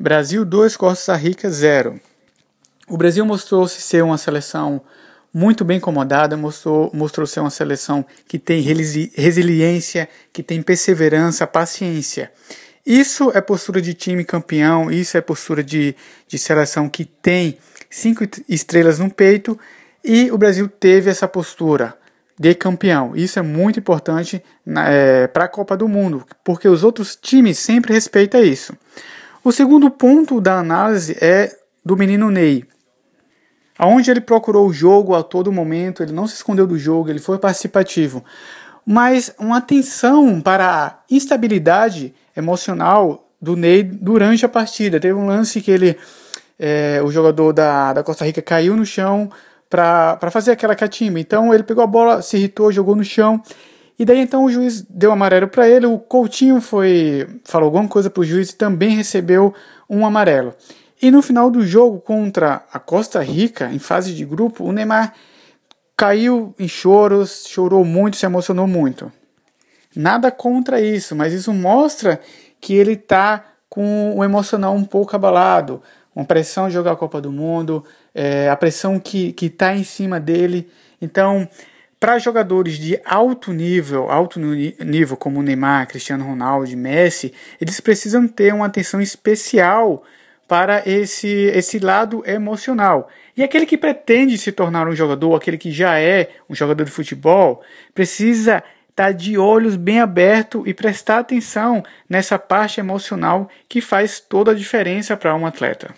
Brasil 2, Costa Rica 0. O Brasil mostrou-se ser uma seleção muito bem acomodada, mostrou, mostrou ser uma seleção que tem resiliência, que tem perseverança, paciência. Isso é postura de time campeão, isso é postura de, de seleção que tem cinco estrelas no peito e o Brasil teve essa postura de campeão. Isso é muito importante é, para a Copa do Mundo, porque os outros times sempre respeitam isso. O segundo ponto da análise é do menino Ney. Aonde ele procurou o jogo a todo momento, ele não se escondeu do jogo, ele foi participativo. Mas uma atenção para a instabilidade emocional do Ney durante a partida. Teve um lance que ele, é, o jogador da, da Costa Rica caiu no chão para fazer aquela catimba. Então ele pegou a bola, se irritou, jogou no chão. E daí então o juiz deu amarelo para ele. O Coutinho foi falou alguma coisa para o juiz e também recebeu um amarelo. E no final do jogo contra a Costa Rica, em fase de grupo, o Neymar caiu em choros, chorou muito, se emocionou muito. Nada contra isso, mas isso mostra que ele está com o emocional um pouco abalado, uma pressão de jogar a Copa do Mundo, é, a pressão que está em cima dele. Então, para jogadores de alto nível, alto nível como Neymar, Cristiano Ronaldo, Messi, eles precisam ter uma atenção especial para esse, esse lado emocional. E aquele que pretende se tornar um jogador, aquele que já é um jogador de futebol, precisa estar tá de olhos bem abertos e prestar atenção nessa parte emocional que faz toda a diferença para um atleta.